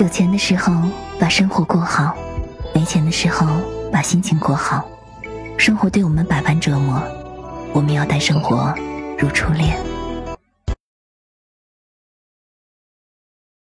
有钱的时候把生活过好没钱的时候把心情过好。生活对我们百般折磨我们要待生活如初恋。